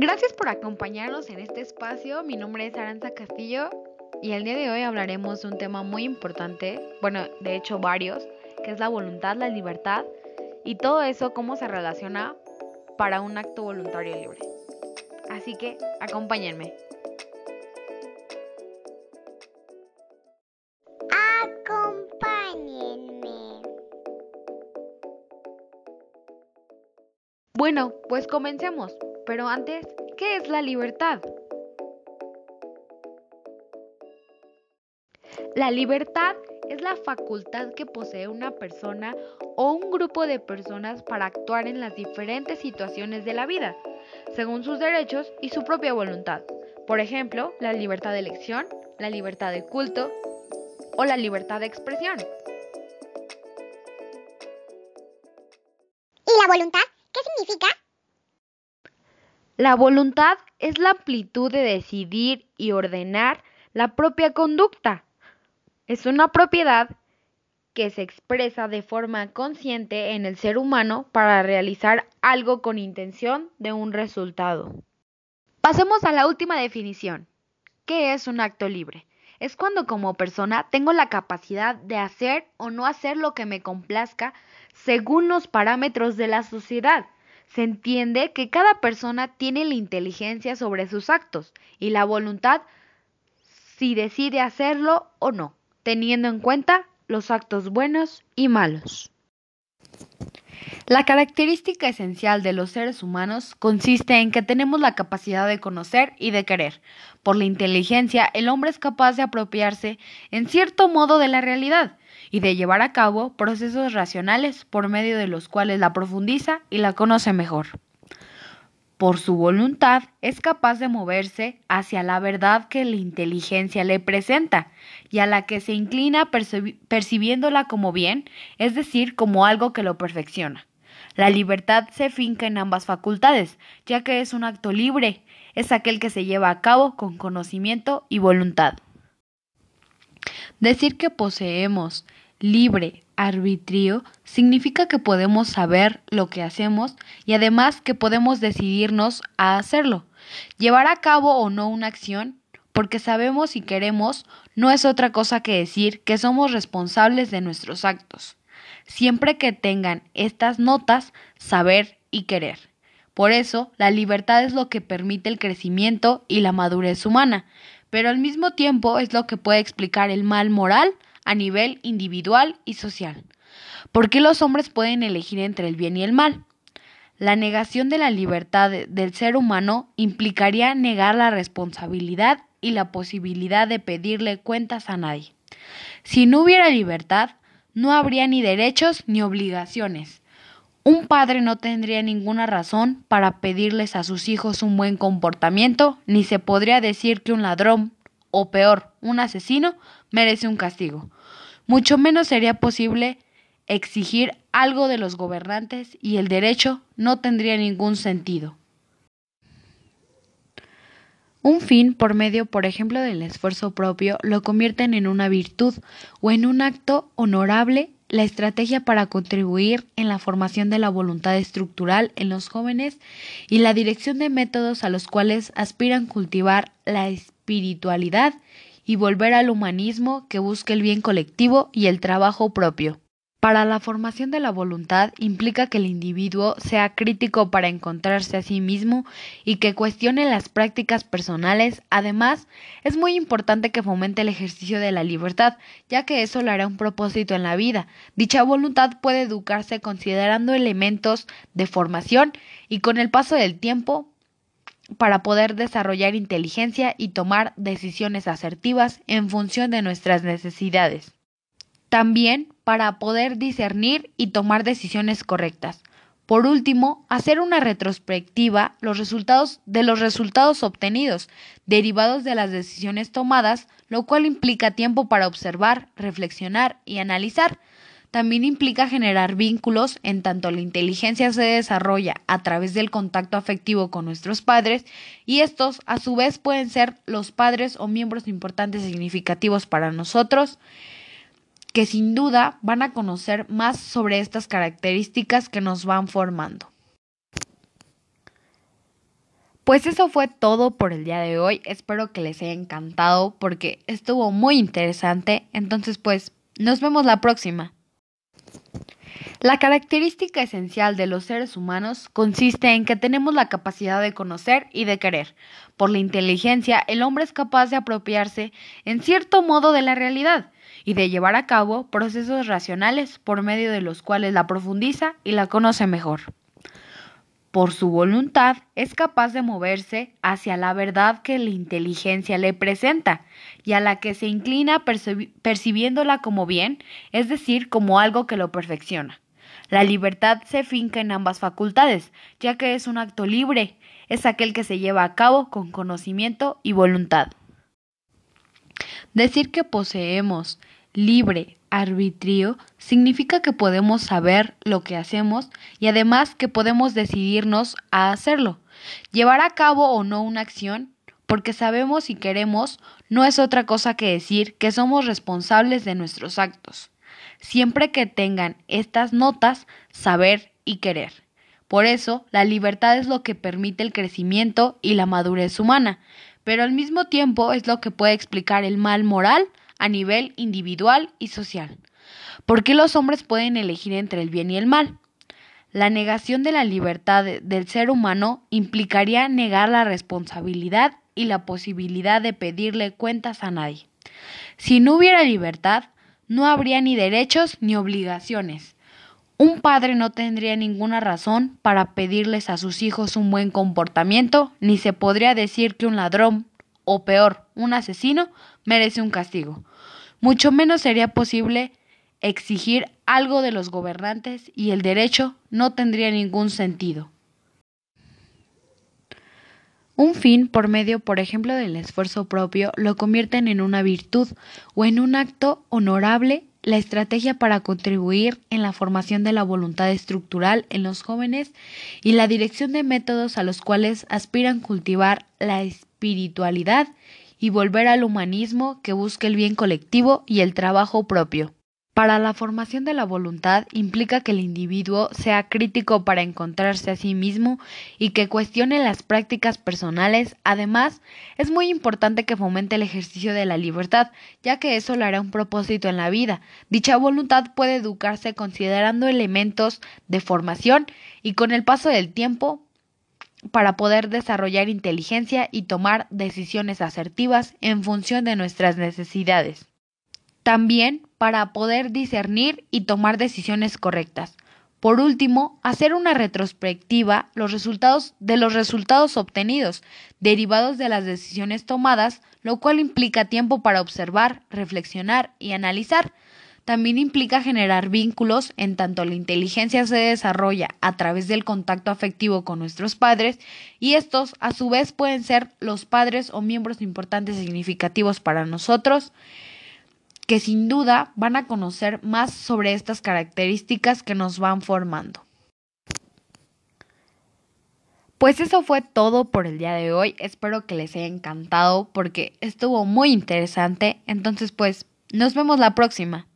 Gracias por acompañarnos en este espacio. Mi nombre es Aranza Castillo y el día de hoy hablaremos de un tema muy importante, bueno, de hecho varios, que es la voluntad, la libertad y todo eso cómo se relaciona para un acto voluntario libre. Así que acompáñenme. Acompáñenme. Bueno, pues comencemos. Pero antes, ¿qué es la libertad? La libertad es la facultad que posee una persona o un grupo de personas para actuar en las diferentes situaciones de la vida, según sus derechos y su propia voluntad. Por ejemplo, la libertad de elección, la libertad de culto o la libertad de expresión. ¿Y la voluntad? La voluntad es la amplitud de decidir y ordenar la propia conducta. Es una propiedad que se expresa de forma consciente en el ser humano para realizar algo con intención de un resultado. Pasemos a la última definición. ¿Qué es un acto libre? Es cuando como persona tengo la capacidad de hacer o no hacer lo que me complazca según los parámetros de la sociedad se entiende que cada persona tiene la inteligencia sobre sus actos y la voluntad si decide hacerlo o no, teniendo en cuenta los actos buenos y malos. La característica esencial de los seres humanos consiste en que tenemos la capacidad de conocer y de querer. Por la inteligencia, el hombre es capaz de apropiarse en cierto modo de la realidad y de llevar a cabo procesos racionales por medio de los cuales la profundiza y la conoce mejor. Por su voluntad es capaz de moverse hacia la verdad que la inteligencia le presenta y a la que se inclina percibiéndola como bien, es decir, como algo que lo perfecciona. La libertad se finca en ambas facultades, ya que es un acto libre, es aquel que se lleva a cabo con conocimiento y voluntad. Decir que poseemos libre arbitrio significa que podemos saber lo que hacemos y además que podemos decidirnos a hacerlo. Llevar a cabo o no una acción, porque sabemos y queremos, no es otra cosa que decir que somos responsables de nuestros actos. Siempre que tengan estas notas, saber y querer. Por eso, la libertad es lo que permite el crecimiento y la madurez humana, pero al mismo tiempo es lo que puede explicar el mal moral a nivel individual y social. ¿Por qué los hombres pueden elegir entre el bien y el mal? La negación de la libertad del ser humano implicaría negar la responsabilidad y la posibilidad de pedirle cuentas a nadie. Si no hubiera libertad, no habría ni derechos ni obligaciones. Un padre no tendría ninguna razón para pedirles a sus hijos un buen comportamiento, ni se podría decir que un ladrón, o peor, un asesino, merece un castigo. Mucho menos sería posible exigir algo de los gobernantes y el derecho no tendría ningún sentido. Un fin por medio, por ejemplo, del esfuerzo propio, lo convierten en una virtud o en un acto honorable la estrategia para contribuir en la formación de la voluntad estructural en los jóvenes y la dirección de métodos a los cuales aspiran cultivar la espiritualidad y volver al humanismo que busque el bien colectivo y el trabajo propio. Para la formación de la voluntad implica que el individuo sea crítico para encontrarse a sí mismo y que cuestione las prácticas personales. Además, es muy importante que fomente el ejercicio de la libertad, ya que eso le hará un propósito en la vida. Dicha voluntad puede educarse considerando elementos de formación y con el paso del tiempo para poder desarrollar inteligencia y tomar decisiones asertivas en función de nuestras necesidades. También para poder discernir y tomar decisiones correctas. Por último, hacer una retrospectiva los resultados de los resultados obtenidos, derivados de las decisiones tomadas, lo cual implica tiempo para observar, reflexionar y analizar. También implica generar vínculos en tanto la inteligencia se desarrolla a través del contacto afectivo con nuestros padres y estos a su vez pueden ser los padres o miembros importantes significativos para nosotros que sin duda van a conocer más sobre estas características que nos van formando. Pues eso fue todo por el día de hoy. Espero que les haya encantado porque estuvo muy interesante. Entonces, pues, nos vemos la próxima. La característica esencial de los seres humanos consiste en que tenemos la capacidad de conocer y de querer. Por la inteligencia, el hombre es capaz de apropiarse en cierto modo de la realidad y de llevar a cabo procesos racionales por medio de los cuales la profundiza y la conoce mejor. Por su voluntad es capaz de moverse hacia la verdad que la inteligencia le presenta y a la que se inclina percibiéndola como bien, es decir, como algo que lo perfecciona. La libertad se finca en ambas facultades, ya que es un acto libre, es aquel que se lleva a cabo con conocimiento y voluntad. Decir que poseemos libre arbitrio significa que podemos saber lo que hacemos y además que podemos decidirnos a hacerlo. Llevar a cabo o no una acción, porque sabemos y queremos, no es otra cosa que decir que somos responsables de nuestros actos siempre que tengan estas notas, saber y querer. Por eso, la libertad es lo que permite el crecimiento y la madurez humana, pero al mismo tiempo es lo que puede explicar el mal moral a nivel individual y social. ¿Por qué los hombres pueden elegir entre el bien y el mal? La negación de la libertad del ser humano implicaría negar la responsabilidad y la posibilidad de pedirle cuentas a nadie. Si no hubiera libertad, no habría ni derechos ni obligaciones. Un padre no tendría ninguna razón para pedirles a sus hijos un buen comportamiento, ni se podría decir que un ladrón, o peor, un asesino, merece un castigo. Mucho menos sería posible exigir algo de los gobernantes y el derecho no tendría ningún sentido. Un fin por medio, por ejemplo, del esfuerzo propio, lo convierten en una virtud o en un acto honorable la estrategia para contribuir en la formación de la voluntad estructural en los jóvenes y la dirección de métodos a los cuales aspiran cultivar la espiritualidad y volver al humanismo que busca el bien colectivo y el trabajo propio. Para la formación de la voluntad implica que el individuo sea crítico para encontrarse a sí mismo y que cuestione las prácticas personales. Además, es muy importante que fomente el ejercicio de la libertad, ya que eso le hará un propósito en la vida. Dicha voluntad puede educarse considerando elementos de formación y con el paso del tiempo para poder desarrollar inteligencia y tomar decisiones asertivas en función de nuestras necesidades. También para poder discernir y tomar decisiones correctas. Por último, hacer una retrospectiva los resultados de los resultados obtenidos, derivados de las decisiones tomadas, lo cual implica tiempo para observar, reflexionar y analizar. También implica generar vínculos en tanto la inteligencia se desarrolla a través del contacto afectivo con nuestros padres y estos a su vez pueden ser los padres o miembros importantes significativos para nosotros que sin duda van a conocer más sobre estas características que nos van formando. Pues eso fue todo por el día de hoy. Espero que les haya encantado porque estuvo muy interesante. Entonces pues nos vemos la próxima.